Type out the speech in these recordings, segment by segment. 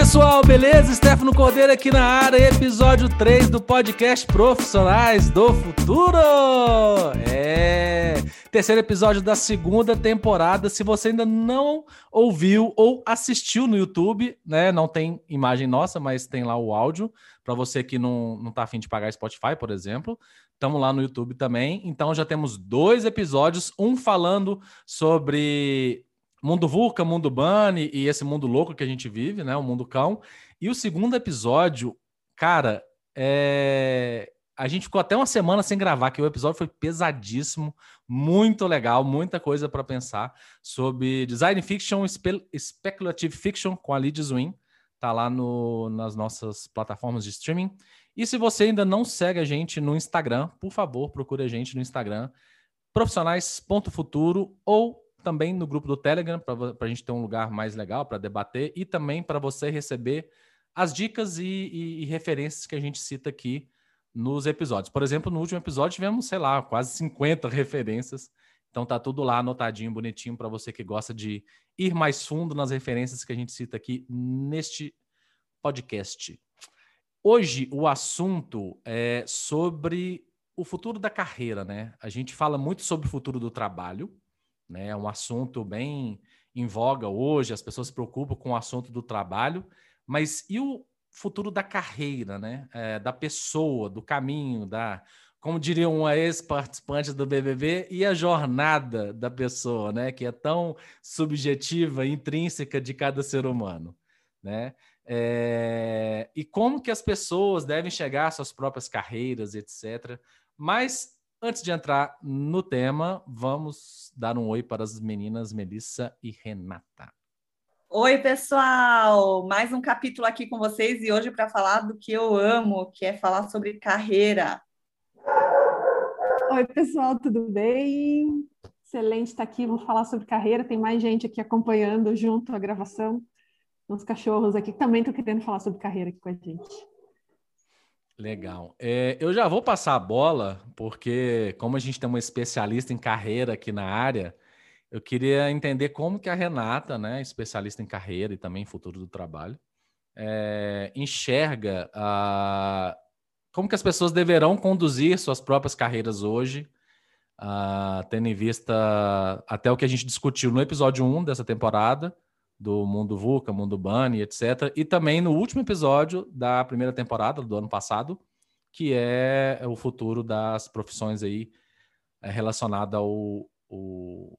pessoal, beleza? Stefano Cordeiro aqui na área, episódio 3 do podcast Profissionais do Futuro. É, terceiro episódio da segunda temporada. Se você ainda não ouviu ou assistiu no YouTube, né? Não tem imagem nossa, mas tem lá o áudio. Para você que não, não tá afim de pagar Spotify, por exemplo. Estamos lá no YouTube também. Então já temos dois episódios, um falando sobre Mundo VUCA, Mundo Bunny e esse mundo louco que a gente vive, né? O mundo cão. E o segundo episódio, cara, é... a gente ficou até uma semana sem gravar, que o episódio foi pesadíssimo, muito legal, muita coisa para pensar sobre design fiction, spe speculative fiction com a Lidia Zwin. Tá lá no, nas nossas plataformas de streaming. E se você ainda não segue a gente no Instagram, por favor, procure a gente no Instagram, profissionais.futuro ou também no grupo do Telegram, para a gente ter um lugar mais legal para debater e também para você receber as dicas e, e, e, referências que a gente cita aqui nos episódios. Por exemplo, no último episódio tivemos, sei lá, quase 50 referências. Então tá tudo lá anotadinho, bonitinho para você que gosta de ir mais fundo nas referências que a gente cita aqui neste podcast. Hoje o assunto é sobre o futuro da carreira, né? A gente fala muito sobre o futuro do trabalho, né? É um assunto bem em voga hoje, as pessoas se preocupam com o assunto do trabalho, mas e o futuro da carreira, né? É, da pessoa, do caminho, da como diria um ex-participante do BBB, e a jornada da pessoa, né? Que é tão subjetiva, intrínseca de cada ser humano, né? É... e como que as pessoas devem chegar às suas próprias carreiras, etc. Mas Antes de entrar no tema, vamos dar um oi para as meninas Melissa e Renata. Oi, pessoal! Mais um capítulo aqui com vocês e hoje para falar do que eu amo, que é falar sobre carreira. Oi, pessoal, tudo bem? Excelente estar aqui, vamos falar sobre carreira. Tem mais gente aqui acompanhando junto a gravação. Uns cachorros aqui que também estão querendo falar sobre carreira aqui com a gente. Legal. É, eu já vou passar a bola, porque como a gente tem uma especialista em carreira aqui na área, eu queria entender como que a Renata, né, especialista em carreira e também futuro do trabalho, é, enxerga a, como que as pessoas deverão conduzir suas próprias carreiras hoje, a, tendo em vista até o que a gente discutiu no episódio 1 dessa temporada, do Mundo VUCA, Mundo Bunny, etc. E também no último episódio da primeira temporada do ano passado, que é o futuro das profissões aí é, relacionada ao, ao,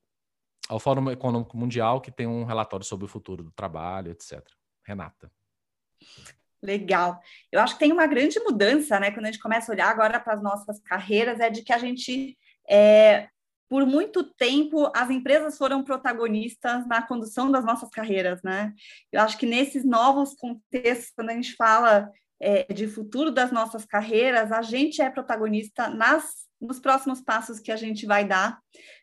ao Fórum Econômico Mundial, que tem um relatório sobre o futuro do trabalho, etc. Renata. Legal. Eu acho que tem uma grande mudança, né? Quando a gente começa a olhar agora para as nossas carreiras, é de que a gente é, por muito tempo as empresas foram protagonistas na condução das nossas carreiras, né? Eu acho que nesses novos contextos, quando a gente fala é, de futuro das nossas carreiras, a gente é protagonista nas nos próximos passos que a gente vai dar,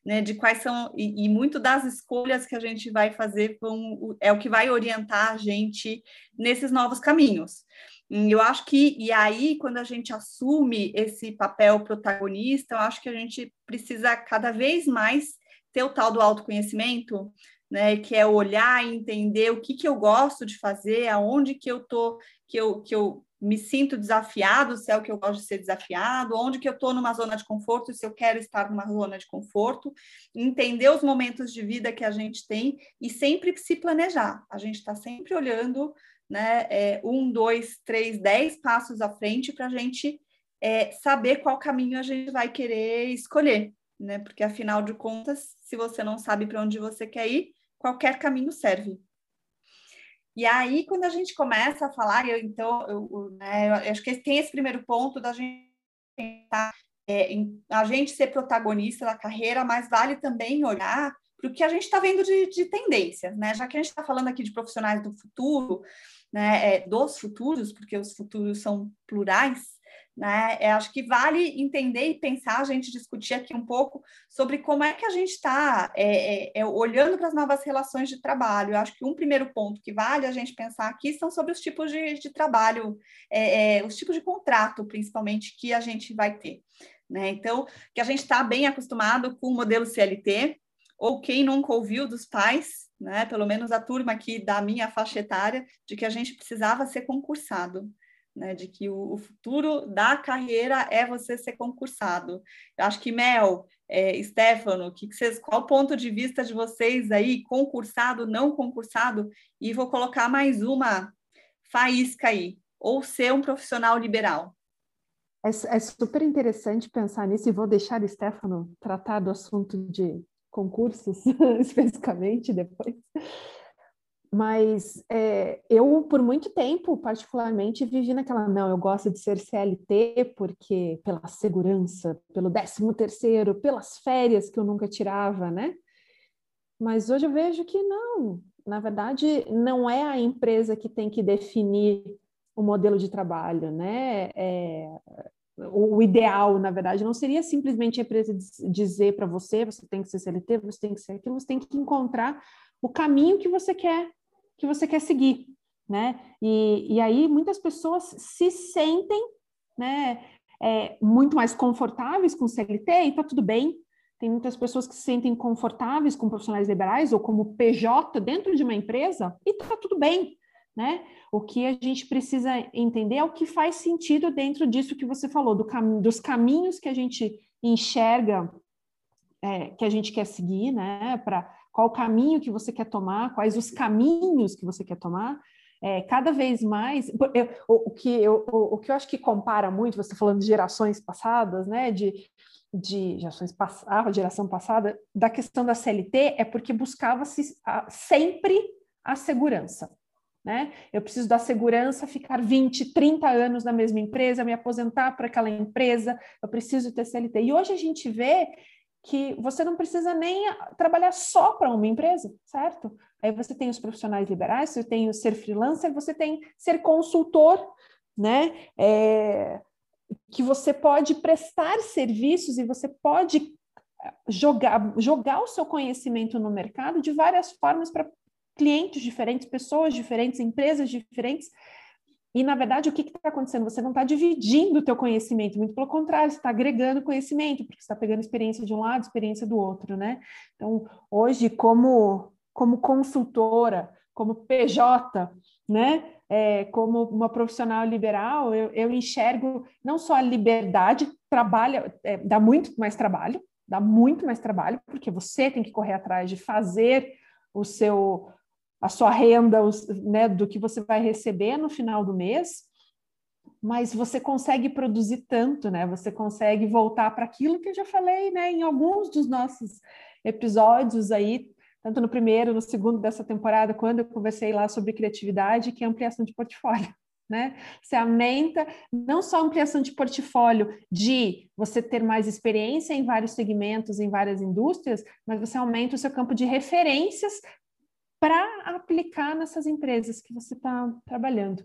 né, de quais são, e, e, muito das escolhas que a gente vai fazer vão, é o que vai orientar a gente nesses novos caminhos. Eu acho que, e aí, quando a gente assume esse papel protagonista, eu acho que a gente precisa cada vez mais ter o tal do autoconhecimento, né, que é olhar e entender o que, que eu gosto de fazer, aonde que eu tô, que eu, que eu me sinto desafiado, se é o que eu gosto de ser desafiado, onde que eu estou numa zona de conforto, se eu quero estar numa zona de conforto, entender os momentos de vida que a gente tem e sempre se planejar. A gente está sempre olhando né, é, um, dois, três, dez passos à frente para a gente é, saber qual caminho a gente vai querer escolher, né? Porque afinal de contas, se você não sabe para onde você quer ir, qualquer caminho serve. E aí, quando a gente começa a falar, eu, então, eu, eu, né, eu acho que tem esse primeiro ponto da gente tentar é, a gente ser protagonista da carreira, mas vale também olhar para o que a gente está vendo de, de tendências, né? Já que a gente está falando aqui de profissionais do futuro, né, é, dos futuros, porque os futuros são plurais, né? É, acho que vale entender e pensar, a gente discutir aqui um pouco sobre como é que a gente está é, é, é, olhando para as novas relações de trabalho. Eu acho que um primeiro ponto que vale a gente pensar aqui são sobre os tipos de, de trabalho, é, é, os tipos de contrato, principalmente, que a gente vai ter. Né? Então, que a gente está bem acostumado com o modelo CLT, ou quem nunca ouviu dos pais, né? Pelo menos a turma aqui da minha faixa etária, de que a gente precisava ser concursado. Né, de que o, o, futuro da carreira é você ser concursado. Eu acho que Mel, é, Stefano, que, que vocês, qual o ponto de vista de vocês aí, concursado, não concursado? E vou colocar mais uma faísca aí, ou ser um profissional liberal. É, é super interessante pensar nisso e vou deixar Stefano tratar do assunto de concursos especificamente depois. Mas é, eu, por muito tempo, particularmente, vivi naquela, não, eu gosto de ser CLT porque pela segurança, pelo décimo terceiro, pelas férias que eu nunca tirava, né? Mas hoje eu vejo que não, na verdade, não é a empresa que tem que definir o modelo de trabalho, né? É, o ideal, na verdade, não seria simplesmente a empresa dizer para você, você tem que ser CLT, você tem que ser aquilo, você tem que encontrar o caminho que você quer, que você quer seguir, né? E, e aí muitas pessoas se sentem, né, é, muito mais confortáveis com CLT e tá tudo bem. Tem muitas pessoas que se sentem confortáveis com profissionais liberais ou como PJ dentro de uma empresa e tá tudo bem, né? O que a gente precisa entender é o que faz sentido dentro disso que você falou, do cam dos caminhos que a gente enxerga, é, que a gente quer seguir, né? Para qual caminho que você quer tomar, quais os caminhos que você quer tomar. É, cada vez mais, eu, o, o, que eu, o, o, que eu acho que compara muito, você falando de gerações passadas, né? De, de gerações passadas, geração passada, da questão da CLT é porque buscava-se sempre a segurança. Né? Eu preciso da segurança, ficar 20, 30 anos na mesma empresa, me aposentar para aquela empresa, eu preciso ter CLT. E hoje a gente vê que você não precisa nem trabalhar só para uma empresa, certo? Aí você tem os profissionais liberais, você tem o ser freelancer, você tem ser consultor, né? É, que você pode prestar serviços e você pode jogar, jogar o seu conhecimento no mercado de várias formas para clientes diferentes, pessoas diferentes, empresas diferentes. E, na verdade, o que está acontecendo? Você não está dividindo o teu conhecimento, muito pelo contrário, você está agregando conhecimento, porque você está pegando experiência de um lado, experiência do outro, né? Então, hoje, como, como consultora, como PJ, né? É, como uma profissional liberal, eu, eu, enxergo não só a liberdade, trabalha, é, dá muito mais trabalho, dá muito mais trabalho, porque você tem que correr atrás de fazer o seu a sua renda, né, do que você vai receber no final do mês, mas você consegue produzir tanto, né? Você consegue voltar para aquilo que eu já falei, né, em alguns dos nossos episódios aí, tanto no primeiro, no segundo dessa temporada, quando eu conversei lá sobre criatividade, que é ampliação de portfólio. Né? Você aumenta não só ampliação de portfólio de você ter mais experiência em vários segmentos, em várias indústrias, mas você aumenta o seu campo de referências para aplicar nessas empresas que você está trabalhando.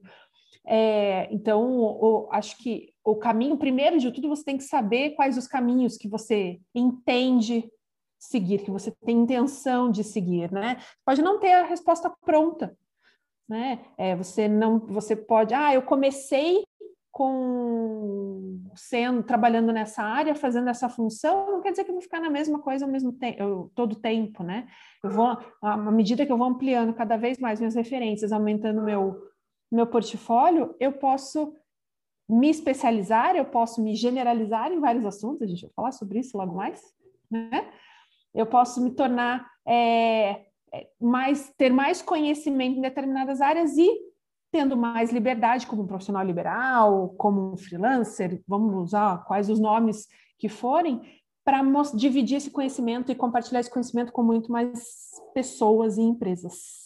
É, então, acho que o caminho, primeiro de tudo, você tem que saber quais os caminhos que você entende seguir, que você tem intenção de seguir, né? Pode não ter a resposta pronta, né? É, você não, você pode, ah, eu comecei com sendo trabalhando nessa área, fazendo essa função, não quer dizer que eu vou ficar na mesma coisa ao mesmo tempo, todo tempo, né? Eu vou, à medida que eu vou ampliando cada vez mais minhas referências, aumentando meu meu portfólio, eu posso me especializar, eu posso me generalizar em vários assuntos, a gente vai falar sobre isso logo mais, né? Eu posso me tornar é, mais ter mais conhecimento em determinadas áreas e tendo mais liberdade como um profissional liberal, como um freelancer, vamos usar quais os nomes que forem, para dividir esse conhecimento e compartilhar esse conhecimento com muito mais pessoas e empresas.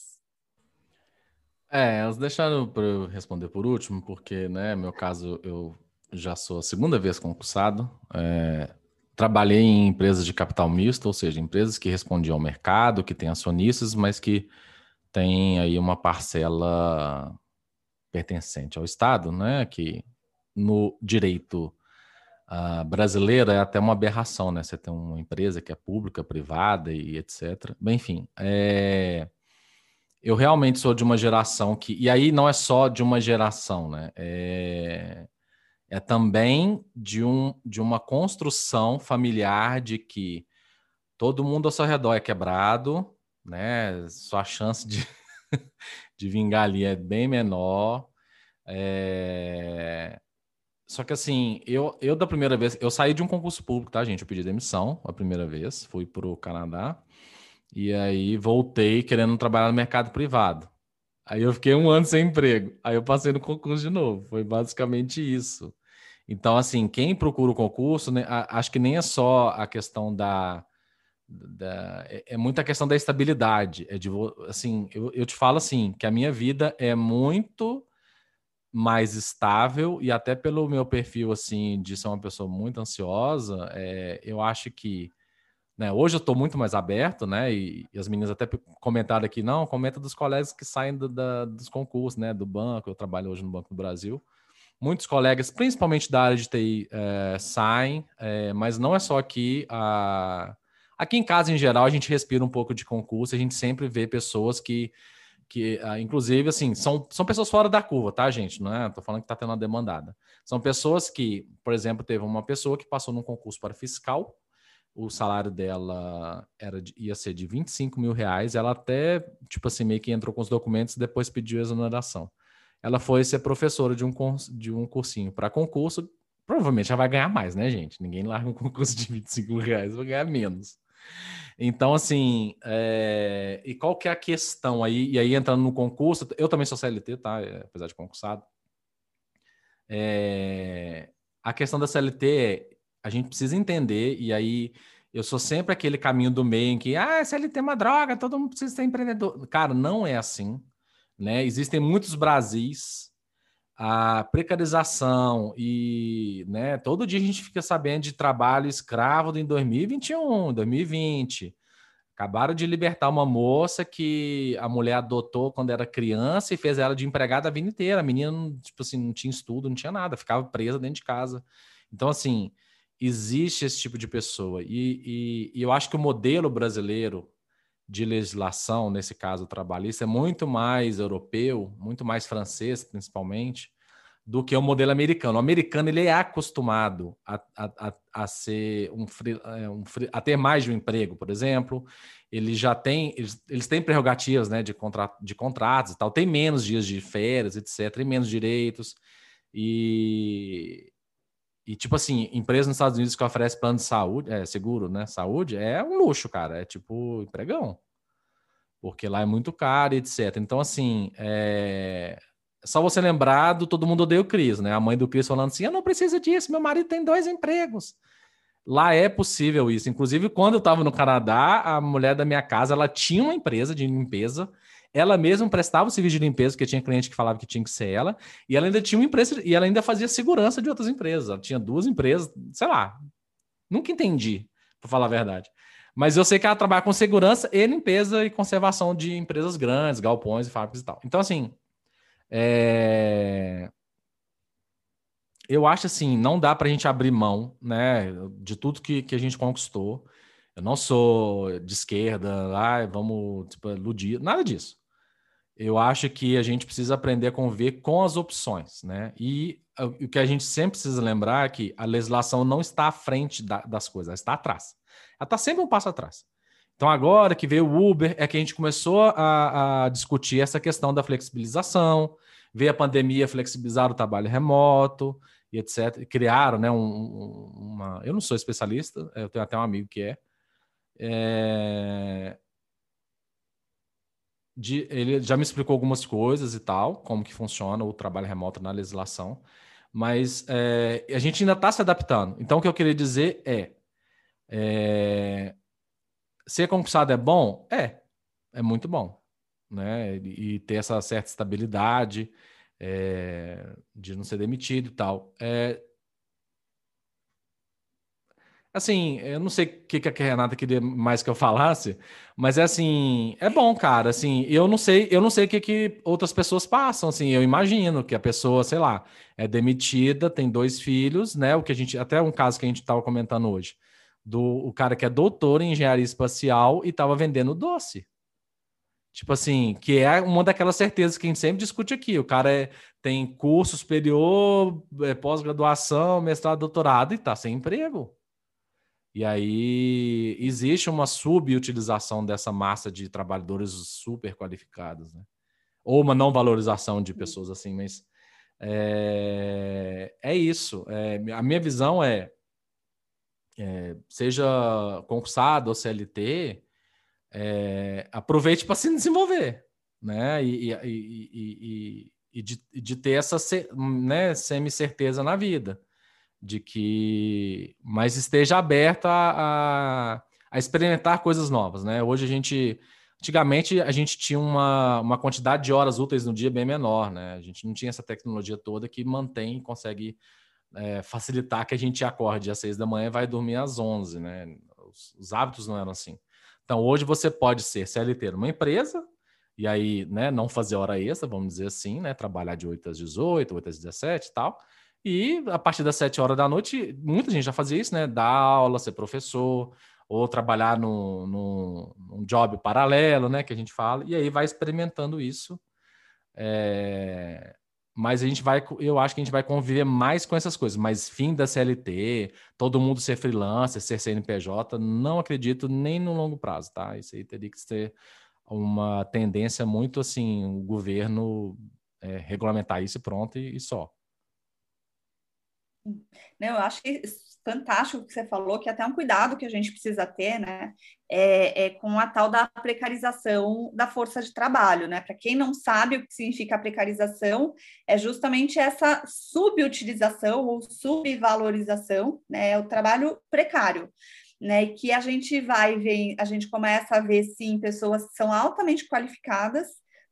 É, elas deixaram para eu responder por último, porque, né, meu caso, eu já sou a segunda vez concursado. É, trabalhei em empresas de capital misto, ou seja, empresas que respondiam ao mercado, que têm acionistas, mas que têm aí uma parcela pertencente ao Estado, né, que no direito uh, brasileiro é até uma aberração, né? Você tem uma empresa que é pública, privada e etc. Bem, enfim, é... eu realmente sou de uma geração que. E aí não é só de uma geração, né? É, é também de, um, de uma construção familiar de que todo mundo ao seu redor é quebrado, né? Sua chance de, de vingar ali é bem menor. É... Só que assim, eu, eu da primeira vez, eu saí de um concurso público, tá, gente? Eu pedi demissão a primeira vez, fui para o Canadá e aí voltei querendo trabalhar no mercado privado. Aí eu fiquei um ano sem emprego. Aí eu passei no concurso de novo. Foi basicamente isso. Então, assim, quem procura o concurso, né, acho que nem é só a questão da, da, é, é muita questão da estabilidade. É de, assim, eu, eu te falo assim, que a minha vida é muito mais estável e até pelo meu perfil assim de ser uma pessoa muito ansiosa, é, eu acho que né, hoje eu estou muito mais aberto, né? E, e, as meninas até comentaram aqui, não, comenta dos colegas que saem do, da, dos concursos, né? Do banco, eu trabalho hoje no Banco do Brasil. Muitos colegas, principalmente da área de TI, é, saem, é, mas não é só aqui. A... Aqui em casa, em geral, a gente respira um pouco de concurso, a gente sempre vê pessoas que que uh, inclusive assim são, são pessoas fora da curva, tá, gente? Não é? Tô falando que tá tendo uma demandada. São pessoas que, por exemplo, teve uma pessoa que passou num concurso para fiscal, o salário dela era de, ia ser de 25 mil reais, ela até, tipo assim, meio que entrou com os documentos e depois pediu exoneração. Ela foi ser professora de um, de um cursinho para concurso, provavelmente já vai ganhar mais, né, gente? Ninguém larga um concurso de 25 mil reais, vai ganhar menos. Então, assim, é... e qual que é a questão aí? E aí, entrando no concurso, eu também sou CLT, tá? É, apesar de concursado. É... A questão da CLT é, a gente precisa entender, e aí eu sou sempre aquele caminho do meio em que, ah, CLT é uma droga, todo mundo precisa ser empreendedor. Cara, não é assim, né? Existem muitos Brasis, a precarização e né, todo dia a gente fica sabendo de trabalho escravo em 2021, 2020. Acabaram de libertar uma moça que a mulher adotou quando era criança e fez ela de empregada a vida inteira. A menina, tipo assim, não tinha estudo, não tinha nada, ficava presa dentro de casa. Então, assim, existe esse tipo de pessoa. E, e, e eu acho que o modelo brasileiro de legislação, nesse caso trabalhista, é muito mais europeu, muito mais francês, principalmente, do que o modelo americano. O americano ele é acostumado a, a, a, ser um, é, um a ter mais de um emprego, por exemplo. Ele já tem, eles, eles têm prerrogativas né, de, contra, de contratos e tal, tem menos dias de férias, etc., tem menos direitos. E, e, tipo assim, empresa nos Estados Unidos que oferece plano de saúde, é, seguro, né? Saúde, é um luxo, cara. É tipo empregão. Porque lá é muito caro, etc. Então, assim, é... só você lembrar do Todo Mundo Odeia o Cris, né? A mãe do Cris falando assim: eu não preciso disso, meu marido tem dois empregos. Lá é possível isso. Inclusive, quando eu estava no Canadá, a mulher da minha casa, ela tinha uma empresa de limpeza ela mesma prestava o serviço de limpeza, porque tinha cliente que falava que tinha que ser ela, e ela ainda tinha uma empresa, e ela ainda fazia segurança de outras empresas. Ela tinha duas empresas, sei lá. Nunca entendi, para falar a verdade. Mas eu sei que ela trabalha com segurança e limpeza e conservação de empresas grandes, galpões e fábricas e tal. Então, assim, é... eu acho assim, não dá para a gente abrir mão, né, de tudo que, que a gente conquistou. Eu não sou de esquerda, ah, vamos tipo, iludir, nada disso. Eu acho que a gente precisa aprender a conviver com as opções, né? E o que a gente sempre precisa lembrar é que a legislação não está à frente da, das coisas, ela está atrás. Ela está sempre um passo atrás. Então, agora que veio o Uber, é que a gente começou a, a discutir essa questão da flexibilização, veio a pandemia flexibilizar o trabalho remoto e etc. Criaram, né, um, uma... Eu não sou especialista, eu tenho até um amigo que é, é... De, ele já me explicou algumas coisas e tal, como que funciona o trabalho remoto na legislação, mas é, a gente ainda está se adaptando. Então, o que eu queria dizer é, é ser concursado é bom? É, é muito bom, né? E, e ter essa certa estabilidade é, de não ser demitido e tal. É, Assim, eu não sei o que, que a Renata queria mais que eu falasse, mas é assim, é bom, cara. Assim, eu não sei, eu não sei o que, que outras pessoas passam. Assim, eu imagino que a pessoa, sei lá, é demitida, tem dois filhos, né? O que a gente, até um caso que a gente estava comentando hoje, do o cara que é doutor em engenharia espacial e estava vendendo doce. Tipo assim, que é uma daquelas certezas que a gente sempre discute aqui. O cara é, tem curso superior, é, pós-graduação, mestrado, doutorado e está sem emprego. E aí existe uma subutilização dessa massa de trabalhadores super qualificados, né? Ou uma não valorização de pessoas assim, mas é, é isso. É, a minha visão é, é seja concursado ou CLT, é, aproveite para se desenvolver, né? E, e, e, e de, de, ter essa né, semi-certeza na vida de que, mas esteja aberta a, a, experimentar coisas novas, né? Hoje a gente, antigamente a gente tinha uma, uma quantidade de horas úteis no dia bem menor, né? A gente não tinha essa tecnologia toda que mantém, consegue é, facilitar que a gente acorde às seis da manhã e vai dormir às onze, né? Os, os hábitos não eram assim. Então hoje você pode ser CLT numa empresa, e aí, né, não fazer hora extra, vamos dizer assim, né, trabalhar de 8 às 18, 8 às 17 e tal, e a partir das 7 horas da noite, muita gente já fazia isso, né? Dar aula, ser professor, ou trabalhar no, no, num job paralelo, né? Que a gente fala, e aí vai experimentando isso. É... Mas a gente vai, eu acho que a gente vai conviver mais com essas coisas. Mas fim da CLT, todo mundo ser freelancer, ser CNPJ, não acredito nem no longo prazo, tá? Isso aí teria que ser uma tendência muito assim, o governo é, regulamentar isso pronto, e, e só. Não, eu acho que fantástico que você falou, que é até um cuidado que a gente precisa ter, né, é, é com a tal da precarização da força de trabalho, né? Para quem não sabe o que significa precarização, é justamente essa subutilização ou subvalorização, né? É o trabalho precário. Né, que a gente vai ver, a gente começa a ver sim pessoas que são altamente qualificadas,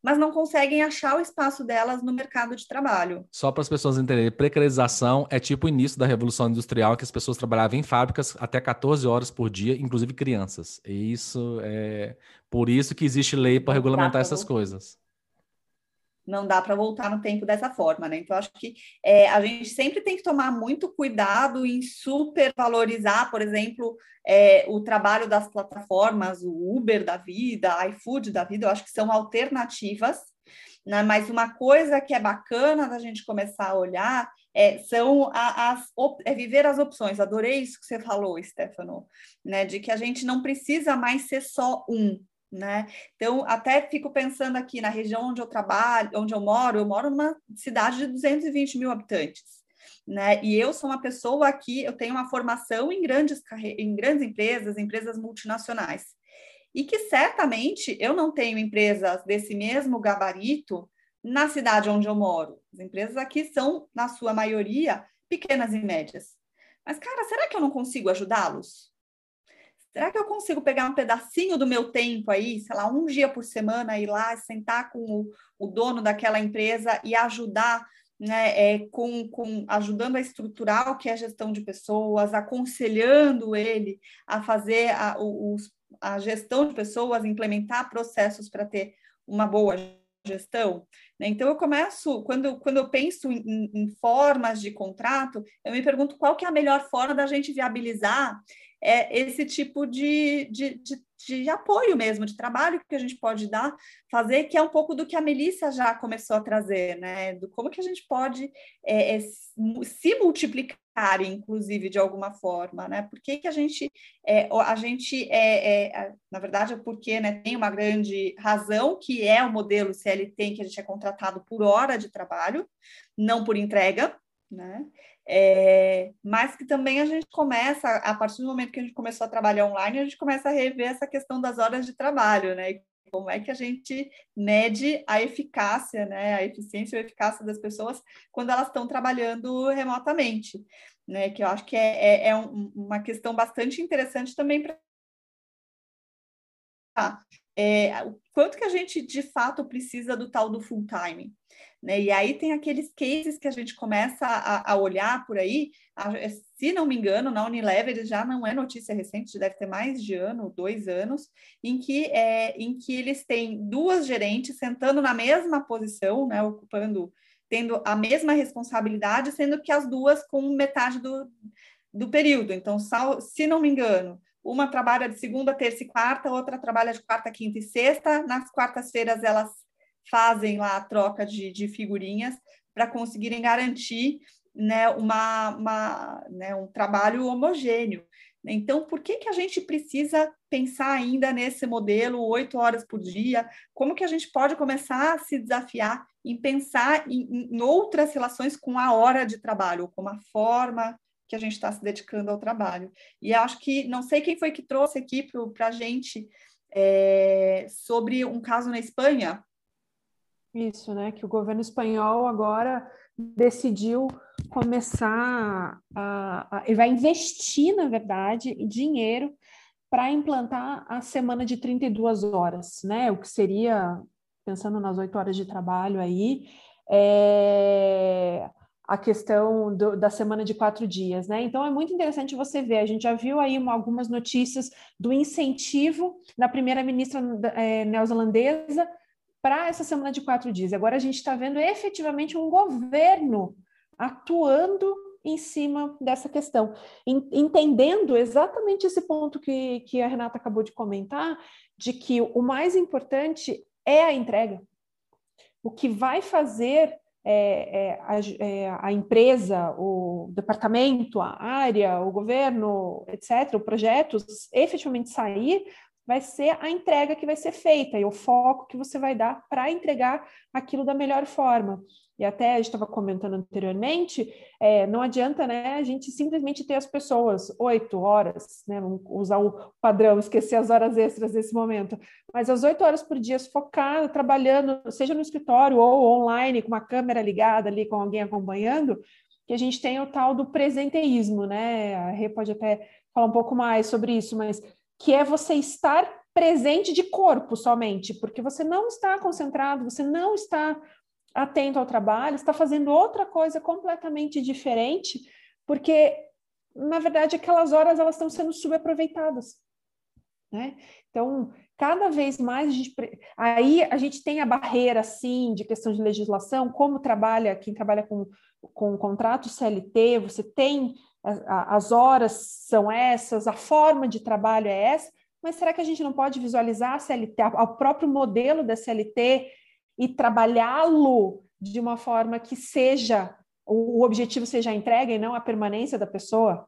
mas não conseguem achar o espaço delas no mercado de trabalho. Só para as pessoas entenderem, precarização é tipo o início da Revolução Industrial, que as pessoas trabalhavam em fábricas até 14 horas por dia, inclusive crianças. E isso é por isso que existe lei para regulamentar essas coisas não dá para voltar no tempo dessa forma, né? Então, acho que é, a gente sempre tem que tomar muito cuidado em supervalorizar, por exemplo, é, o trabalho das plataformas, o Uber da vida, a iFood da vida, eu acho que são alternativas, né? Mas uma coisa que é bacana da gente começar a olhar é, são as, é viver as opções. Adorei isso que você falou, Stefano, né? De que a gente não precisa mais ser só um, né? Então, até fico pensando aqui na região onde eu trabalho, onde eu moro, eu moro numa cidade de 220 mil habitantes, né? E eu sou uma pessoa que eu tenho uma formação em grandes, em grandes empresas, empresas multinacionais. E que certamente eu não tenho empresas desse mesmo gabarito na cidade onde eu moro. As empresas aqui são, na sua maioria, pequenas e médias. Mas, cara, será que eu não consigo ajudá-los? Será que eu consigo pegar um pedacinho do meu tempo aí, sei lá, um dia por semana, ir lá sentar com o, o dono daquela empresa e ajudar, né, é, com, com, ajudando a estruturar o que é gestão de pessoas, aconselhando ele a fazer a, o, a gestão de pessoas, implementar processos para ter uma boa gestão. Né? Então, eu começo, quando, quando eu penso em, em, formas de contrato, eu me pergunto qual que é a melhor forma da gente viabilizar é, esse tipo de, de, de, de, apoio mesmo, de trabalho que a gente pode dar, fazer, que é um pouco do que a Melissa já começou a trazer, né? Do como que a gente pode é, é, se multiplicar, inclusive, de alguma forma, né? Por que, que a gente, é, a gente é, é, na verdade, é porque né, tem uma grande razão, que é o modelo CLT, que a gente é contratado por hora de trabalho, não por entrega, né? É, mas que também a gente começa, a partir do momento que a gente começou a trabalhar online, a gente começa a rever essa questão das horas de trabalho, né? Como é que a gente mede a eficácia, né? A eficiência e a eficácia das pessoas quando elas estão trabalhando remotamente, né? Que eu acho que é, é, é um, uma questão bastante interessante também para é, o quanto que a gente de fato precisa do tal do full time. Né? E aí tem aqueles cases que a gente começa a, a olhar por aí, a, se não me engano, na Unilever já não é notícia recente, deve ter mais de ano, dois anos, em que, é, em que eles têm duas gerentes sentando na mesma posição, né, ocupando, tendo a mesma responsabilidade, sendo que as duas com metade do, do período. Então, se não me engano, uma trabalha de segunda, terça e quarta, outra trabalha de quarta, quinta e sexta. Nas quartas-feiras elas fazem lá a troca de, de figurinhas para conseguirem garantir né, uma, uma, né, um trabalho homogêneo. Então, por que, que a gente precisa pensar ainda nesse modelo oito horas por dia? Como que a gente pode começar a se desafiar em pensar em, em outras relações com a hora de trabalho, com a forma que a gente está se dedicando ao trabalho? E acho que, não sei quem foi que trouxe aqui para a gente é, sobre um caso na Espanha. Isso, né? Que o governo espanhol agora decidiu começar a, a, vai investir, na verdade, dinheiro para implantar a semana de 32 horas, né? O que seria, pensando nas oito horas de trabalho aí, é, a questão do, da semana de quatro dias, né? Então é muito interessante você ver. A gente já viu aí uma, algumas notícias do incentivo da primeira-ministra é, neozelandesa para essa semana de quatro dias. Agora a gente está vendo efetivamente um governo atuando em cima dessa questão, entendendo exatamente esse ponto que, que a Renata acabou de comentar, de que o mais importante é a entrega. O que vai fazer é, é, a, é, a, empresa, o departamento, a área, o governo, etc., o projeto efetivamente sair vai ser a entrega que vai ser feita e o foco que você vai dar para entregar aquilo da melhor forma. E até a gente estava comentando anteriormente, é, não adianta né, a gente simplesmente ter as pessoas oito horas, né, vamos usar o padrão, esquecer as horas extras nesse momento, mas as oito horas por dia focado, trabalhando, seja no escritório ou online, com uma câmera ligada ali, com alguém acompanhando, que a gente tem o tal do presenteísmo, né? A Rê pode até falar um pouco mais sobre isso, mas que é você estar presente de corpo somente, porque você não está concentrado, você não está atento ao trabalho, está fazendo outra coisa completamente diferente, porque na verdade aquelas horas elas estão sendo subaproveitadas, né? Então, cada vez mais a gente, aí a gente tem a barreira sim de questão de legislação, como trabalha quem trabalha com com contrato CLT, você tem as horas são essas, a forma de trabalho é essa, mas será que a gente não pode visualizar a CLT, o próprio modelo da CLT e trabalhá-lo de uma forma que seja o objetivo seja a entrega e não a permanência da pessoa,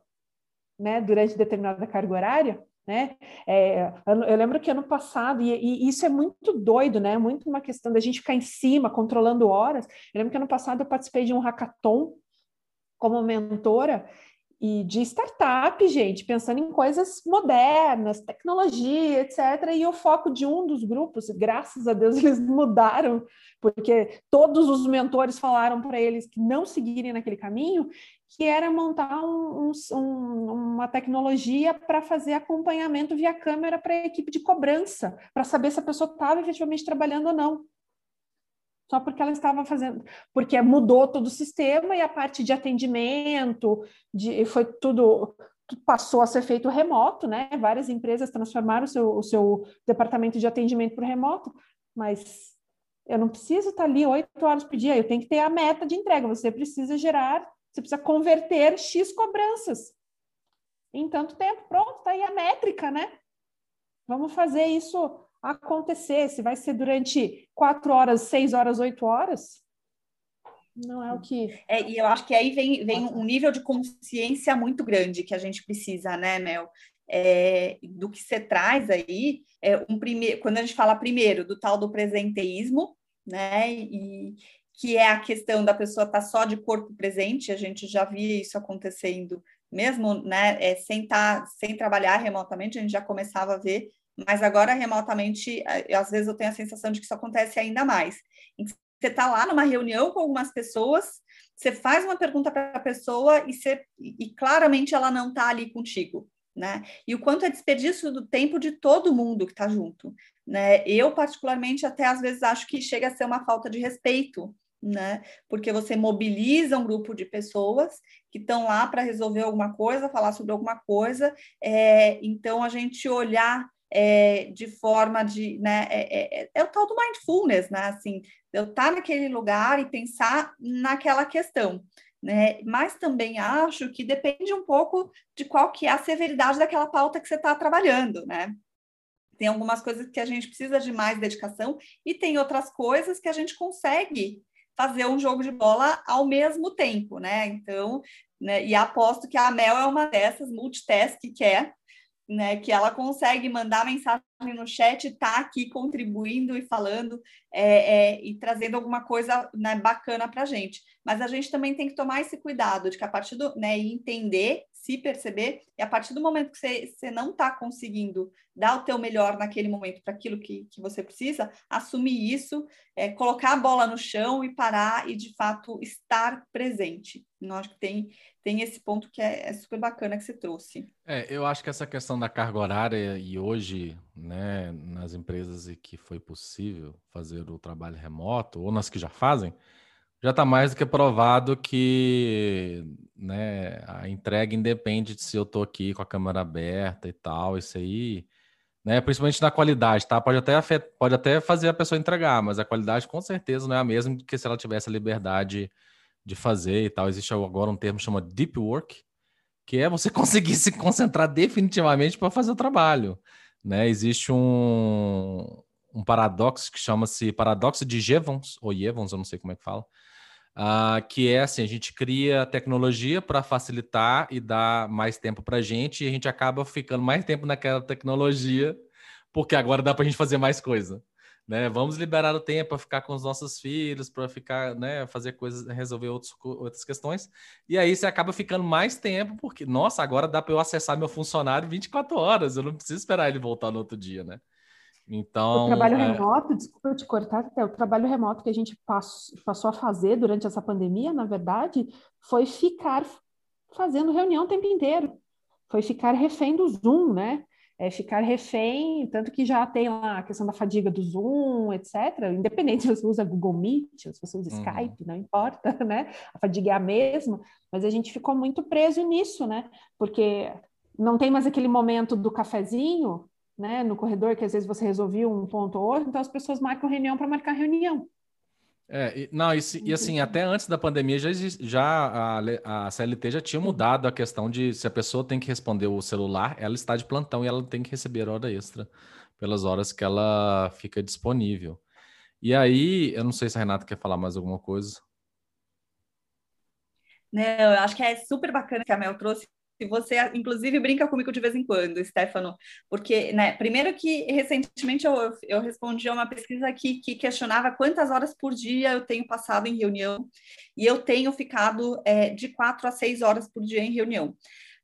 né, durante determinada carga horária, né? É, eu lembro que ano passado e, e, isso é muito doido, né? Muito uma questão da gente ficar em cima controlando horas. Eu lembro que ano passado eu participei de um hackathon como mentora e de startup, gente, pensando em coisas modernas, tecnologia, etc. E o foco de um dos grupos, graças a Deus, eles mudaram, porque todos os mentores falaram para eles que não seguirem naquele caminho, que era montar um, um, uma tecnologia para fazer acompanhamento via câmera para a equipe de cobrança, para saber se a pessoa estava efetivamente trabalhando ou não só porque ela estava fazendo, porque mudou todo o sistema e a parte de atendimento, de, foi tudo, passou a ser feito remoto, né? Várias empresas transformaram o seu, o seu departamento de atendimento para remoto, mas eu não preciso estar ali oito horas por dia, eu tenho que ter a meta de entrega, você precisa gerar, você precisa converter X cobranças em tanto tempo, pronto, está aí a métrica, né? Vamos fazer isso acontecer. Se vai ser durante quatro horas, seis horas, oito horas, não é o que. É, e eu acho que aí vem, vem um nível de consciência muito grande que a gente precisa, né, Mel? É, do que você traz aí, é um primeiro, quando a gente fala primeiro do tal do presenteísmo, né, e que é a questão da pessoa estar tá só de corpo presente, a gente já via isso acontecendo, mesmo, né, é, sem, tá, sem trabalhar remotamente, a gente já começava a ver mas agora remotamente, às vezes eu tenho a sensação de que isso acontece ainda mais. Você está lá numa reunião com algumas pessoas, você faz uma pergunta para a pessoa e, você, e claramente ela não está ali contigo. Né? E o quanto é desperdício do tempo de todo mundo que está junto. Né? Eu, particularmente, até às vezes acho que chega a ser uma falta de respeito, né? Porque você mobiliza um grupo de pessoas que estão lá para resolver alguma coisa, falar sobre alguma coisa. É, então, a gente olhar é, de forma de, né, é, é, é, o tal do mindfulness, né, assim, eu estar naquele lugar e pensar naquela questão, né, mas também acho que depende um pouco de qual que é a severidade daquela pauta que você está trabalhando, né, tem algumas coisas que a gente precisa de mais dedicação e tem outras coisas que a gente consegue fazer um jogo de bola ao mesmo tempo, né? Então, né, e aposto que a Mel é uma dessas multitask que é, né, que ela consegue mandar mensagem no chat, tá aqui contribuindo e falando é, é, e trazendo alguma coisa né, bacana para a gente. Mas a gente também tem que tomar esse cuidado de que a partir do, né, entender se perceber, e a partir do momento que você, você não está conseguindo dar o teu melhor naquele momento para aquilo que, que você precisa, assumir isso, é, colocar a bola no chão e parar e, de fato, estar presente. Eu acho que tem, tem esse ponto que é, é super bacana que você trouxe. É, eu acho que essa questão da carga horária e hoje, né, nas empresas em que foi possível fazer o trabalho remoto, ou nas que já fazem, já está mais do que provado que né, a entrega independe de se eu estou aqui com a câmera aberta e tal. Isso aí, né, principalmente na qualidade, tá? Pode até, afet... pode até fazer a pessoa entregar, mas a qualidade com certeza não é a mesma que se ela tivesse a liberdade de fazer e tal. Existe agora um termo que chama deep work, que é você conseguir se concentrar definitivamente para fazer o trabalho. Né? Existe um, um paradoxo que chama-se paradoxo de Jevons, ou Jevons, eu não sei como é que fala, uh, que é assim, a gente cria tecnologia para facilitar e dar mais tempo para a gente, e a gente acaba ficando mais tempo naquela tecnologia, porque agora dá para a gente fazer mais coisa. Né? Vamos liberar o tempo para ficar com os nossos filhos, para ficar, né, fazer coisas, resolver outros, outras questões. E aí você acaba ficando mais tempo, porque, nossa, agora dá para eu acessar meu funcionário 24 horas, eu não preciso esperar ele voltar no outro dia, né? Então, o trabalho é... remoto, desculpa te cortar, até o trabalho remoto que a gente passou a fazer durante essa pandemia, na verdade, foi ficar fazendo reunião o tempo inteiro, foi ficar refém do Zoom, né? É ficar refém, tanto que já tem lá a questão da fadiga do Zoom, etc. Independente se você usa Google Meet, se você usa uhum. Skype, não importa, né? A fadiga é a mesma, mas a gente ficou muito preso nisso, né? Porque não tem mais aquele momento do cafezinho, né, no corredor, que às vezes você resolvia um ponto ou outro, então as pessoas marcam reunião para marcar reunião. É, e, não, e, e, assim, até antes da pandemia, já, já a, a, CLT já tinha mudado a questão de se a pessoa tem que responder o celular, ela está de plantão e ela tem que receber hora extra pelas horas que ela fica disponível. E aí, eu não sei se a Renata quer falar mais alguma coisa. Não, eu acho que é super bacana que a Mel trouxe você, inclusive, brinca comigo de vez em quando, Stefano, porque, né, primeiro que recentemente eu, eu respondi a uma pesquisa que, que questionava quantas horas por dia eu tenho passado em reunião, e eu tenho ficado é, de quatro a seis horas por dia em reunião.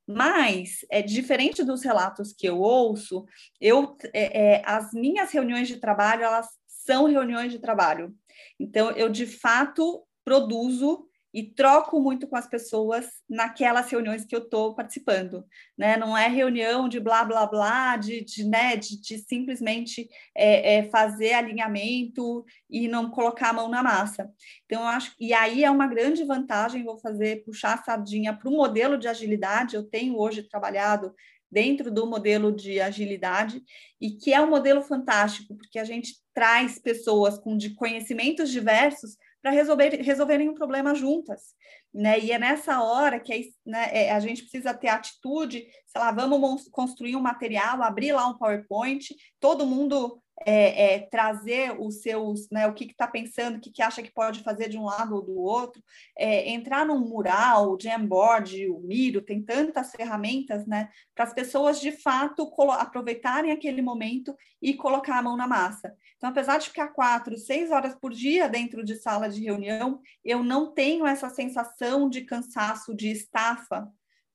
Mas, é diferente dos relatos que eu ouço, eu, é, é, as minhas reuniões de trabalho, elas são reuniões de trabalho. Então, eu, de fato, produzo e troco muito com as pessoas naquelas reuniões que eu estou participando, né? Não é reunião de blá blá blá, de, de né, de, de simplesmente é, é fazer alinhamento e não colocar a mão na massa. Então, eu acho e aí é uma grande vantagem, vou fazer puxar a sardinha para o modelo de agilidade. Eu tenho hoje trabalhado dentro do modelo de agilidade e que é um modelo fantástico, porque a gente traz pessoas com de conhecimentos diversos para resolver, resolverem um problema juntas. Né? E é nessa hora que né, é, a gente precisa ter atitude, sei lá, vamos construir um material, abrir lá um PowerPoint, todo mundo é, é, trazer os seus, né, o que está pensando, o que, que acha que pode fazer de um lado ou do outro, é, entrar num mural, o Jamboard, o Miro, tem tantas ferramentas, né, para as pessoas de fato aproveitarem aquele momento e colocar a mão na massa. Então, apesar de ficar quatro, seis horas por dia dentro de sala de reunião, eu não tenho essa sensação de cansaço, de estafa,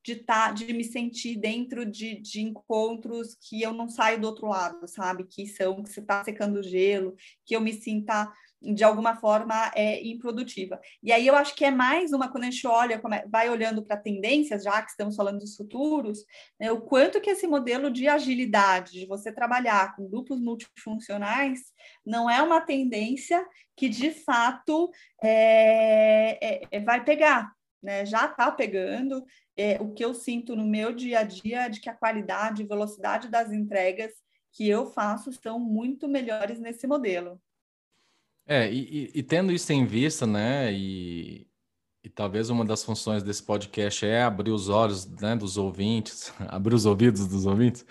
de, tá, de me sentir dentro de, de encontros que eu não saio do outro lado, sabe? Que são que você está secando gelo, que eu me sinta de alguma forma é improdutiva. E aí eu acho que é mais uma quando a gente olha, é, vai olhando para tendências, já que estamos falando dos futuros, né, o quanto que esse modelo de agilidade, de você trabalhar com grupos multifuncionais, não é uma tendência que de fato é, é, é vai pegar, né? Já está pegando, é, o que eu sinto no meu dia a dia é de que a qualidade e velocidade das entregas que eu faço são muito melhores nesse modelo. É, e, e, e tendo isso em vista, né, e, e, talvez uma das funções desse podcast é abrir os olhos né, dos ouvintes, abrir os ouvidos dos ouvintes,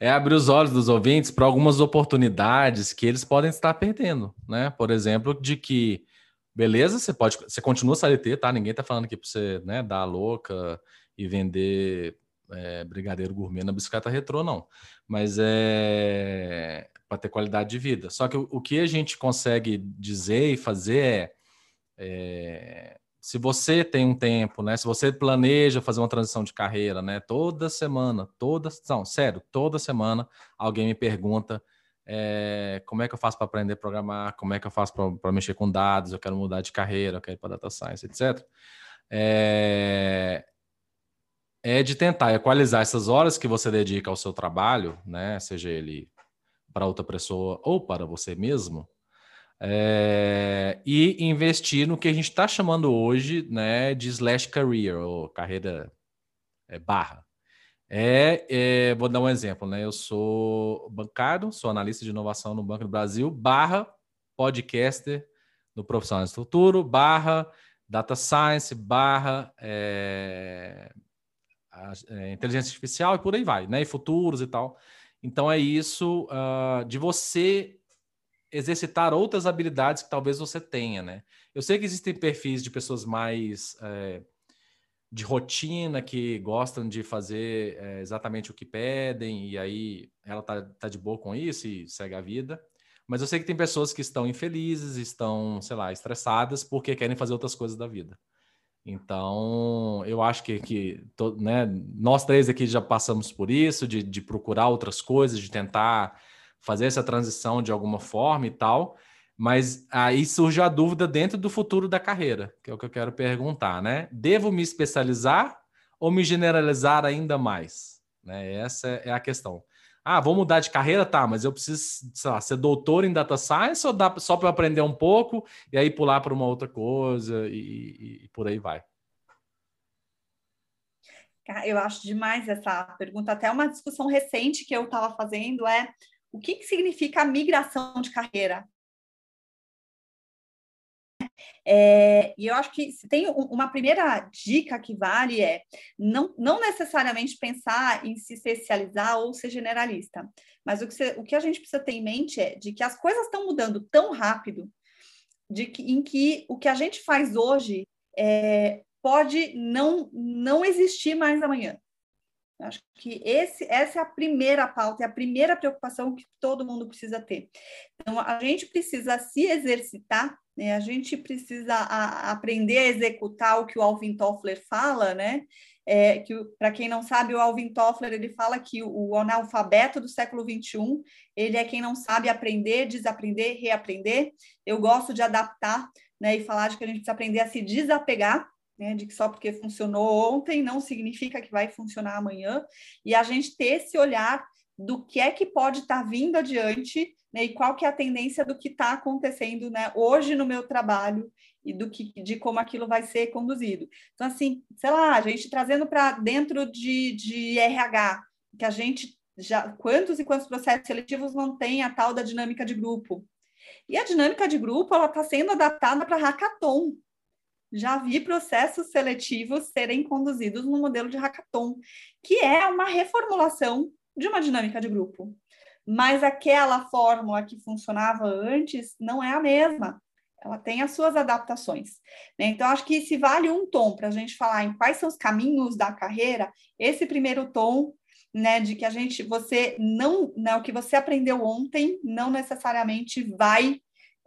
é abrir os olhos dos ouvintes para algumas oportunidades que eles podem estar perdendo, né? Por exemplo, de que beleza, você pode, você continua CLT, tá? Ninguém tá falando aqui para você, né, dar a louca e vender é, brigadeiro gourmet na bicicleta retrô, não. Mas é para ter qualidade de vida. Só que o, o, que a gente consegue dizer e fazer é, é, se você tem um tempo, né? Se você planeja fazer uma transição de carreira, né? Toda semana, toda, não, sério, toda semana alguém me pergunta é, como é que eu faço para aprender a programar, como é que eu faço para mexer com dados, eu quero mudar de carreira, eu quero ir para data science, etc. É, é de tentar equalizar essas horas que você dedica ao seu trabalho, né? Seja ele para outra pessoa ou para você mesmo, é, e investir no que a gente está chamando hoje, né, de slash career ou carreira é, barra. É, é, vou dar um exemplo, né? Eu sou bancário, sou analista de inovação no Banco do Brasil, barra podcaster no Profissionais do Futuro, barra data science, barra é, é, inteligência artificial e por aí vai, né? E futuros e tal. Então é isso uh, de você exercitar outras habilidades que talvez você tenha, né? Eu sei que existem perfis de pessoas mais é, de rotina que gostam de fazer é, exatamente o que pedem e aí ela tá, tá de boa com isso e segue a vida. Mas eu sei que tem pessoas que estão infelizes, estão, sei lá, estressadas porque querem fazer outras coisas da vida. Então, eu acho que, que to, né, nós três aqui já passamos por isso, de, de procurar outras coisas, de tentar fazer essa transição de alguma forma e tal. Mas aí surge a dúvida dentro do futuro da carreira, que é o que eu quero perguntar, né? Devo me especializar ou me generalizar ainda mais? Né? Essa é a questão. Ah, vou mudar de carreira, tá, mas eu preciso, sei lá, ser doutor em data science ou dá só para aprender um pouco e aí pular para uma outra coisa e, e, e por aí vai? Eu acho demais essa pergunta. Até uma discussão recente que eu estava fazendo é o que, que significa a migração de carreira? É, e eu acho que se tem uma primeira dica que vale é não, não necessariamente pensar em se especializar ou ser generalista, mas o que, você, o que a gente precisa ter em mente é de que as coisas estão mudando tão rápido de que, em que o que a gente faz hoje é, pode não, não existir mais amanhã. Acho que esse, essa é a primeira pauta, é a primeira preocupação que todo mundo precisa ter. Então, a gente precisa se exercitar, né? a gente precisa a, aprender a executar o que o Alvin Toffler fala, né? É, que para quem não sabe, o Alvin Toffler ele fala que o, o analfabeto do século XXI ele é quem não sabe aprender, desaprender, reaprender. Eu gosto de adaptar né, e falar de que a gente precisa aprender a se desapegar né, de que só porque funcionou ontem não significa que vai funcionar amanhã, e a gente ter esse olhar do que é que pode estar tá vindo adiante, né, e qual que é a tendência do que está acontecendo, né, hoje no meu trabalho e do que de como aquilo vai ser conduzido. Então assim, sei lá, a gente trazendo para dentro de, de RH, que a gente já quantos e quantos processos seletivos não tem a tal da dinâmica de grupo. E a dinâmica de grupo ela está sendo adaptada para hackathon, já vi processos seletivos serem conduzidos no modelo de hackathon, que é uma reformulação de uma dinâmica de grupo. Mas aquela fórmula que funcionava antes não é a mesma. Ela tem as suas adaptações. Né? Então, acho que se vale um tom para a gente falar em quais são os caminhos da carreira, esse primeiro tom né, de que a gente, você não, né, o que você aprendeu ontem não necessariamente vai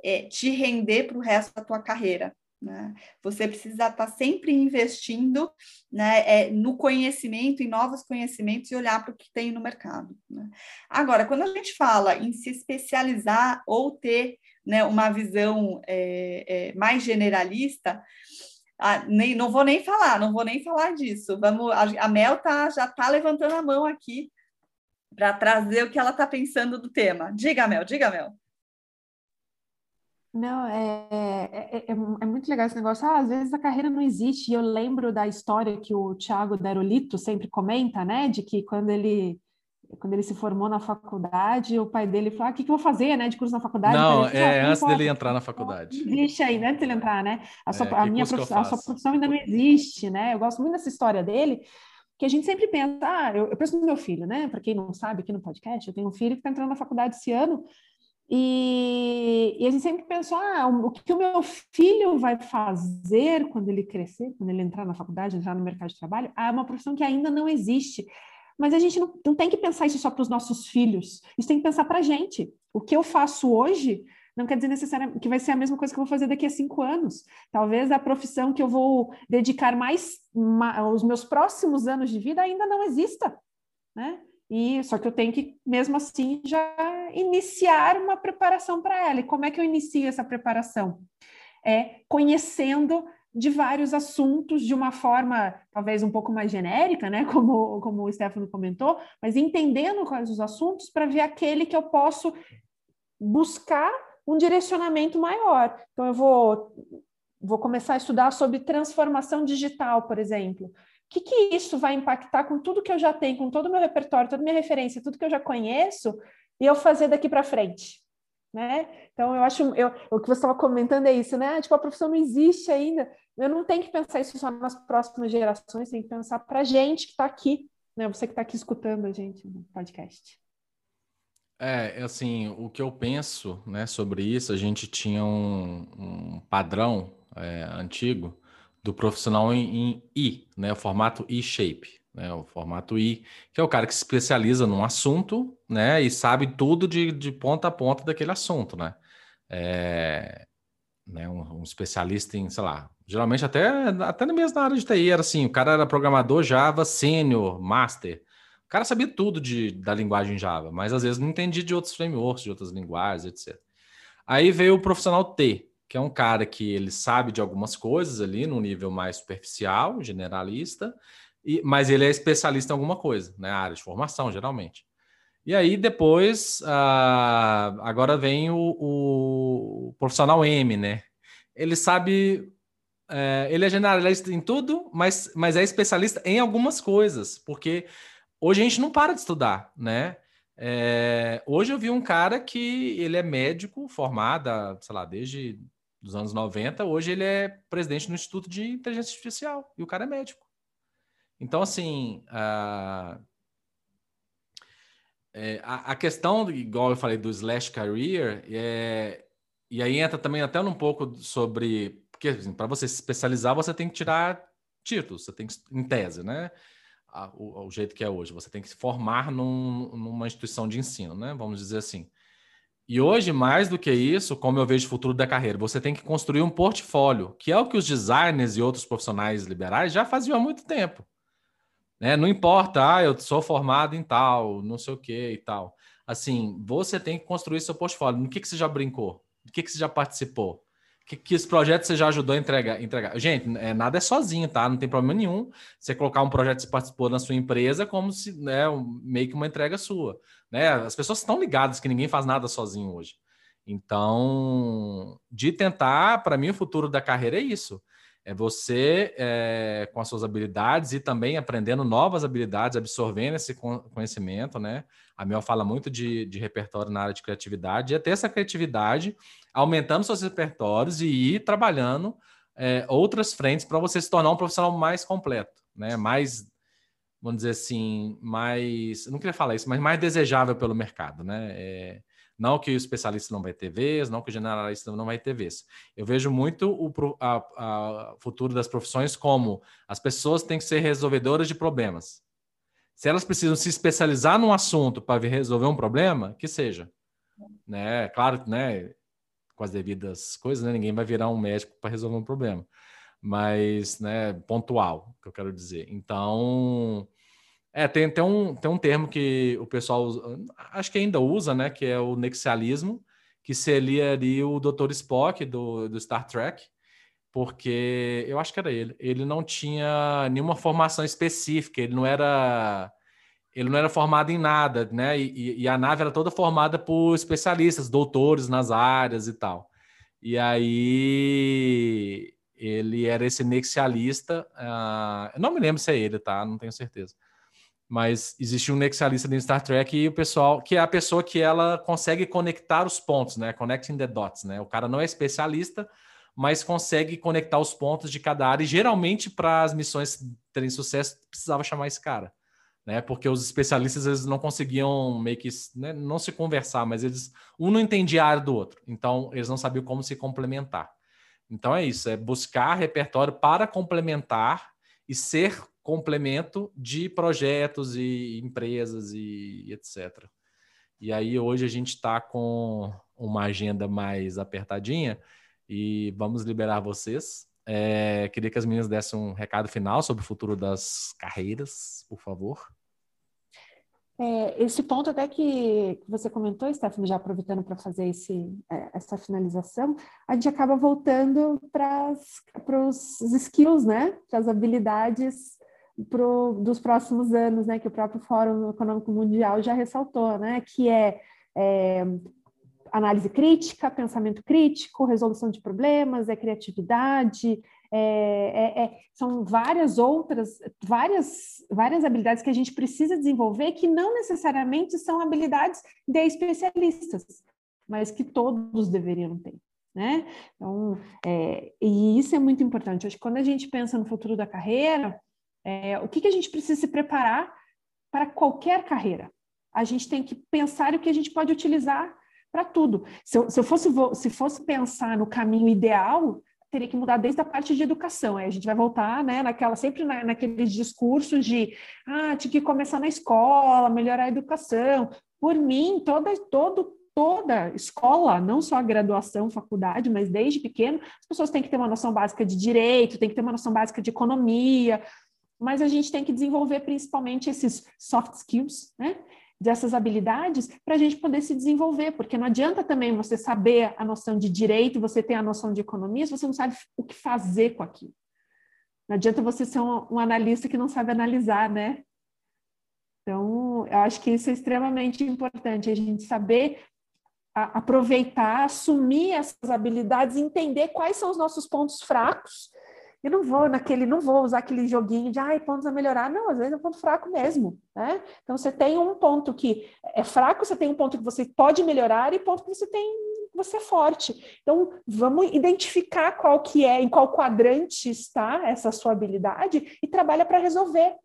é, te render para o resto da tua carreira. Né? Você precisa estar sempre investindo né, é, no conhecimento, em novos conhecimentos e olhar para o que tem no mercado. Né? Agora, quando a gente fala em se especializar ou ter né, uma visão é, é, mais generalista, ah, nem, não vou nem falar, não vou nem falar disso. Vamos, a, a Mel tá, já está levantando a mão aqui para trazer o que ela está pensando do tema. Diga, Mel, diga, Mel. Não, é, é, é, é, muito legal esse negócio. Ah, às vezes a carreira não existe. E eu lembro da história que o Tiago Derolito sempre comenta, né? De que quando ele, quando ele se formou na faculdade, o pai dele falou: ah, o que, que eu vou fazer, né? De curso na faculdade? Não, é antes dele entrar na faculdade. Existe ainda, antes dele entrar, né? A, sua, a minha profissão, a sua profissão ainda não existe, né? Eu gosto muito dessa história dele, que a gente sempre pensa, ah, eu, eu penso no meu filho, né? Para quem não sabe, aqui no podcast, eu tenho um filho que está entrando na faculdade esse ano. E, e, a gente sempre pensou, ah, o que o meu filho vai fazer quando ele crescer, quando ele entrar na faculdade, entrar no mercado de trabalho, ah, é uma profissão que ainda não existe. Mas a gente não, não tem que pensar isso só para os nossos filhos, isso tem que pensar para a gente. O que eu faço hoje não quer dizer necessariamente que vai ser a mesma coisa que eu vou fazer daqui a cinco anos. Talvez a profissão que eu vou dedicar mais os meus próximos anos de vida ainda não exista, né? E só que eu tenho que mesmo assim já iniciar uma preparação para ela. E como é que eu inicio essa preparação? É conhecendo de vários assuntos de uma forma talvez um pouco mais genérica, né? Como, como o Stefano comentou, mas entendendo quais os assuntos para ver aquele que eu posso buscar um direcionamento maior. Então, eu vou, vou começar a estudar sobre transformação digital, por exemplo. Que, que isso vai impactar com tudo que eu já tenho, com todo o meu repertório, toda a minha referência, tudo que eu já conheço, e eu fazer daqui para frente? Né? Então, eu acho, eu, o que você estava comentando é isso, né? Tipo, a profissão não existe ainda. Eu não tenho que pensar isso só nas próximas gerações, tem que pensar para a gente que está aqui, né? Você que está aqui escutando a gente no podcast. É, assim, o que eu penso né, sobre isso, a gente tinha um, um padrão é, antigo do profissional em, em I, né, o formato I-shape, né, o formato I, que é o cara que se especializa num assunto né, e sabe tudo de, de ponta a ponta daquele assunto. Né? É, né, um, um, especialista em, sei lá, geralmente até, até mesmo na área de TI era assim, o cara era programador Java Senior, Master, cara sabia tudo de, da linguagem Java, mas às vezes não entendia de outros frameworks, de outras linguagens, etc. Aí veio o profissional T, que é um cara que ele sabe de algumas coisas ali no nível mais superficial, generalista, e, mas ele é especialista em alguma coisa, né? área de formação, geralmente. E aí depois, uh, agora vem o, o, profissional M, né? Ele sabe, uh, ele é generalista em tudo, mas, mas é especialista em algumas coisas, porque Hoje a gente não para de estudar, né? É, hoje eu vi um cara que ele é médico formado, sei lá, desde os anos 90. Hoje ele é presidente do Instituto de Inteligência Artificial e o cara é médico. Então, assim, a, é, a, questão, igual eu falei, do slash career, é, e aí entra também até um pouco sobre. Porque, assim, para você se especializar, você tem que tirar títulos, você tem que, em tese, né? o, o, jeito que é hoje. Você tem que se formar num, numa instituição de ensino, né? Vamos dizer assim. E hoje, mais do que isso, como eu vejo o futuro da carreira, você tem que construir um portfólio, que é o que os designers e outros profissionais liberais já faziam há muito tempo. Né? Não importa, ah, eu sou formado em tal, não sei o que e tal. Assim, você tem que construir seu portfólio. No que, que você já brincou? No que, que você já participou? Que, que esse projeto você já ajudou a entregar? entregar? Gente, é, nada é sozinho, tá? Não tem problema nenhum você colocar um projeto que você participou na sua empresa como se, né, um, meio que uma entrega sua. Né? As pessoas estão ligadas que ninguém faz nada sozinho hoje. Então, de tentar, para mim, o futuro da carreira é isso. É você, é, com as suas habilidades e também aprendendo novas habilidades, absorvendo esse conhecimento, né? A Mel fala muito de, de repertório na área de criatividade, e é ter essa criatividade, aumentando seus repertórios e ir trabalhando é, outras frentes para você se tornar um profissional mais completo, né? Mais, vamos dizer assim, mais. não queria falar isso, mas mais desejável pelo mercado, né? É, não que o especialista não vai ter vez, não que o generalista não vai ter vez. Eu vejo muito o a, a futuro das profissões como as pessoas têm que ser resolvedoras de problemas. Se elas precisam se especializar num assunto para resolver um problema, que seja. Né? Claro, né? com as devidas coisas, né? ninguém vai virar um médico para resolver um problema. Mas, né, pontual, que eu quero dizer. Então, é, tem, tem, um, tem um termo que o pessoal acho que ainda usa, né? Que é o nexialismo, que seria ali o Dr. Spock do, do Star Trek, porque eu acho que era ele. Ele não tinha nenhuma formação específica, ele não era ele não era formado em nada, né? E, e, a nave era toda formada por especialistas, doutores nas áreas e tal. E aí ele era esse nexialista. Uh, eu não me lembro se é ele, tá? Não tenho certeza mas existe um nexialista dentro de Star Trek e o pessoal, que é a pessoa que ela consegue conectar os pontos, né? Connecting the dots, né? O cara não é especialista, mas consegue conectar os pontos de cada área. E geralmente, para as missões terem sucesso, precisava chamar esse cara, né? Porque os especialistas eles não conseguiam meio que né, não se conversar, mas eles um não entendia a área do outro, então eles não sabiam como se complementar. Então é isso, é buscar repertório para complementar e ser complemento de projetos e empresas e, e etc. E aí hoje a gente está com uma agenda mais apertadinha e vamos liberar vocês. É, queria que as meninas dessem um recado final sobre o futuro das carreiras, por favor. É, esse ponto até que você comentou, Stephanie, já aproveitando para fazer esse, é, essa finalização, a gente acaba voltando para os skills, né? Para as habilidades pro, dos próximos anos, né? Que o próprio Fórum Econômico Mundial já ressaltou, né? Que é, é análise crítica, pensamento crítico, resolução de problemas, é criatividade, é, é, é, são várias outras, várias, várias habilidades que a gente precisa desenvolver que não necessariamente são habilidades de especialistas, mas que todos deveriam ter. Né? Então, é, e isso é muito importante. Acho que quando a gente pensa no futuro da carreira, é, o que, que a gente precisa se preparar para qualquer carreira? A gente tem que pensar o que a gente pode utilizar para tudo. Se eu, se eu fosse, se fosse pensar no caminho ideal, teria que mudar desde a parte de educação. Aí a gente vai voltar, né, naquela sempre na, naqueles discursos de ah, tinha que começar na escola, melhorar a educação. Por mim, toda todo toda escola, não só a graduação, faculdade, mas desde pequeno, as pessoas têm que ter uma noção básica de direito, têm que ter uma noção básica de economia, mas a gente tem que desenvolver principalmente esses soft skills, né? Dessas habilidades para a gente poder se desenvolver, porque não adianta também você saber a noção de direito, você ter a noção de economia, se você não sabe o que fazer com aquilo. Não adianta você ser um, um analista que não sabe analisar, né? Então, eu acho que isso é extremamente importante, a gente saber a, aproveitar, assumir essas habilidades, entender quais são os nossos pontos fracos eu não vou naquele, não vou usar aquele joguinho de ai, pontos a melhorar. Não, às vezes é um ponto fraco mesmo, né? Então você tem um ponto que é fraco, você tem um ponto que você pode melhorar e ponto que você tem você é forte. Então vamos identificar qual que é, em qual quadrante está essa sua habilidade e trabalha para resolver.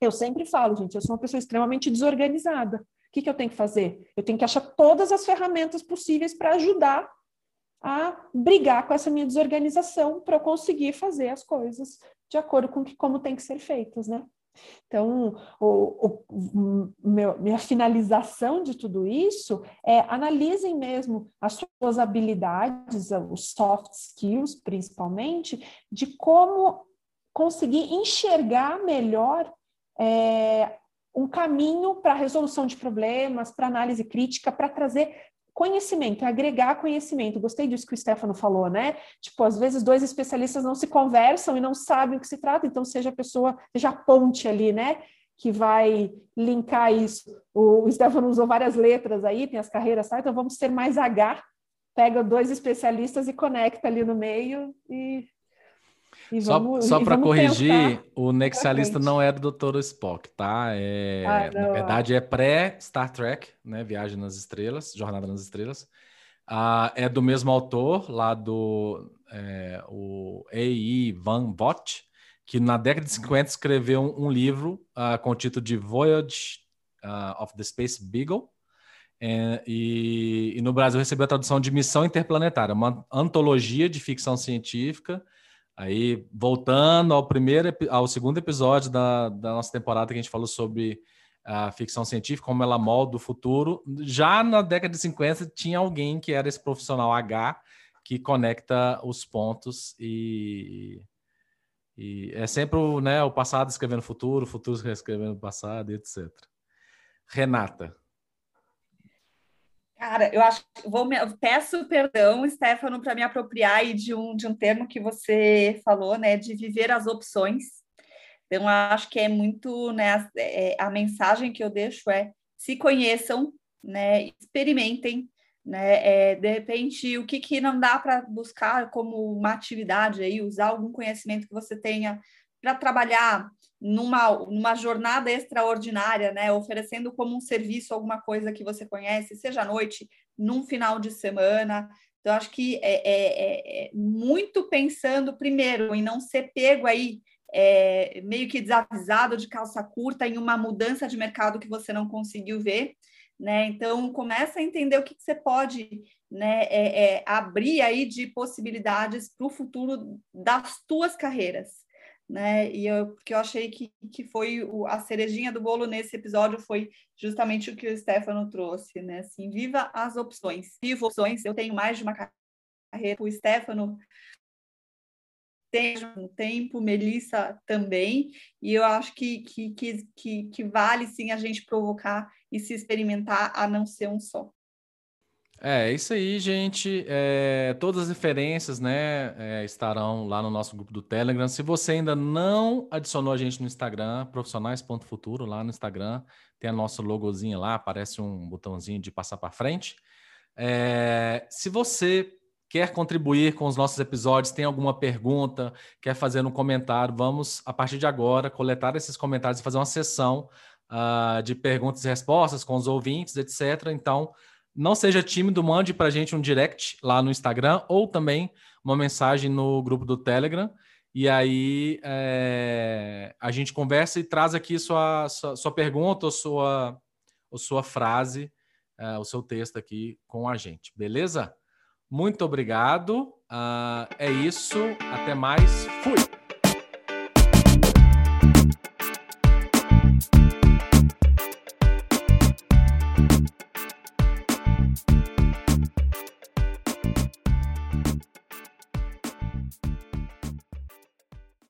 Eu sempre falo, gente, eu sou uma pessoa extremamente desorganizada. O que, que eu tenho que fazer? Eu tenho que achar todas as ferramentas possíveis para ajudar a brigar com essa minha desorganização para eu conseguir fazer as coisas de acordo com que, como tem que ser feitas, né? Então, o, o meu, minha finalização de tudo isso é analisem mesmo as suas habilidades, os soft skills, principalmente, de como conseguir enxergar melhor é, um caminho para resolução de problemas, para análise crítica, para trazer conhecimento, é agregar conhecimento. Gostei disso que o Stefano falou, né? Tipo, às vezes dois especialistas não se conversam e não sabem o que se trata, então seja a pessoa, seja a ponte ali, né? Que vai linkar isso. O, o Stefano usou várias letras aí, tem as carreiras, tá? Então vamos ser mais H, pega dois especialistas e conecta ali no meio e só só para corrigir, o Nexialista não é do Dr. Spock, tá? É, ah, na verdade, é pré-Star Trek, né? Viagem nas Estrelas, Jornada nas Estrelas. Ah, é do mesmo autor, lá do é, o A.I. Van Vogt, que na década de 50 escreveu um, um livro uh, com o título de Voyage uh, of the Space Beagle. É, e, e, no Brasil recebeu a tradução de Missão Interplanetária, uma antologia de ficção científica Aí, voltando ao primeiro, ao segundo episódio da, da nossa temporada que a gente falou sobre a ficção científica, como ela molda o futuro, já na década de 50 tinha alguém que era esse profissional H que conecta os pontos e, e é sempre né, o passado escrevendo o futuro, o futuro escrevendo o passado, etc. Renata. Cara, eu acho vou me, peço perdão, Stefano, para me apropriar de um, de um termo que você falou, né, de viver as opções. Então, acho que é muito, né, é, a mensagem que eu deixo é se conheçam, né, experimentem, né, é, de repente, o que, que não dá para buscar como uma atividade aí, usar algum conhecimento que você tenha para trabalhar numa, numa jornada extraordinária, né? Oferecendo como um serviço alguma coisa que você conhece, seja à noite, num final de semana. Então, acho que é, é, é, é muito pensando primeiro em não ser pego aí é, meio que desavisado de calça curta em uma mudança de mercado que você não conseguiu ver, né? Então começa a entender o que, que você pode né, é, é, abrir aí de possibilidades para o futuro das tuas carreiras. Né? E eu, porque eu achei que, que foi o, a cerejinha do bolo nesse episódio foi justamente o que o Stefano trouxe, né? Assim, viva as opções. Viva opções. Eu tenho mais de uma carreira. O Stefano tem um tempo, Melissa também, e eu acho que, que, que, que, vale sim a gente provocar e se experimentar a não ser um só. É, isso aí, gente. É, todas as referências, né, é, estarão lá no nosso grupo do Telegram. Se você ainda não adicionou a gente no Instagram, profissionais.futuro, lá no Instagram, tem a nossa logozinha lá, aparece um botãozinho de passar para frente. É, se você quer contribuir com os nossos episódios, tem alguma pergunta, quer fazer um comentário, vamos, a partir de agora, coletar esses comentários e fazer uma sessão uh, de perguntas e respostas com os ouvintes, etc. Então, não seja tímido, mande para a gente um direct lá no Instagram ou também uma mensagem no grupo do Telegram. E aí é, a gente conversa e traz aqui sua, sua, sua pergunta ou sua, ou sua frase, é, o seu texto aqui com a gente, beleza? Muito obrigado. Uh, é isso. Até mais. Fui.